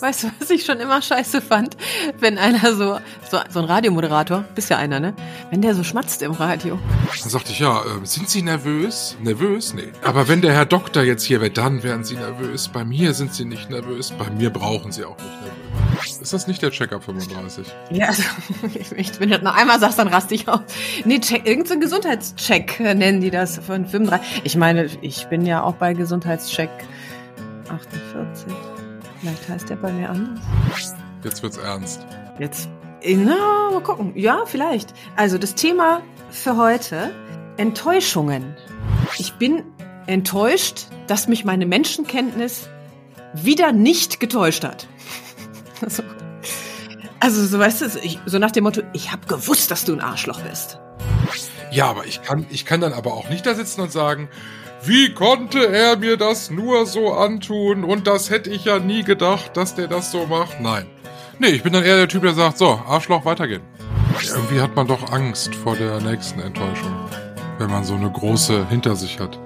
Weißt du, was ich schon immer scheiße fand? Wenn einer so, so, so ein Radiomoderator, bist ja einer, ne? Wenn der so schmatzt im Radio. Dann sagte ich, ja, äh, sind Sie nervös? Nervös? Nee. Aber wenn der Herr Doktor jetzt hier wäre, dann wären Sie nervös. Bei mir sind Sie nicht nervös. Bei mir brauchen Sie auch nicht nervös. Ist das nicht der Check-up 35? Ja, also, ich, wenn du das noch einmal sagst, dann raste ich aus. Nee, check, irgendein so Gesundheitscheck äh, nennen die das von 35. Ich meine, ich bin ja auch bei Gesundheitscheck 48. Vielleicht heißt der bei mir anders. Jetzt wird's ernst. Jetzt, na, mal gucken. Ja, vielleicht. Also das Thema für heute, Enttäuschungen. Ich bin enttäuscht, dass mich meine Menschenkenntnis wieder nicht getäuscht hat. Also, also so weißt du, ich, so nach dem Motto, ich habe gewusst, dass du ein Arschloch bist. Ja, aber ich kann, ich kann dann aber auch nicht da sitzen und sagen, wie konnte er mir das nur so antun? Und das hätte ich ja nie gedacht, dass der das so macht. Nein. Nee, ich bin dann eher der Typ, der sagt, so, Arschloch, weitergehen. Irgendwie hat man doch Angst vor der nächsten Enttäuschung, wenn man so eine große hinter sich hat.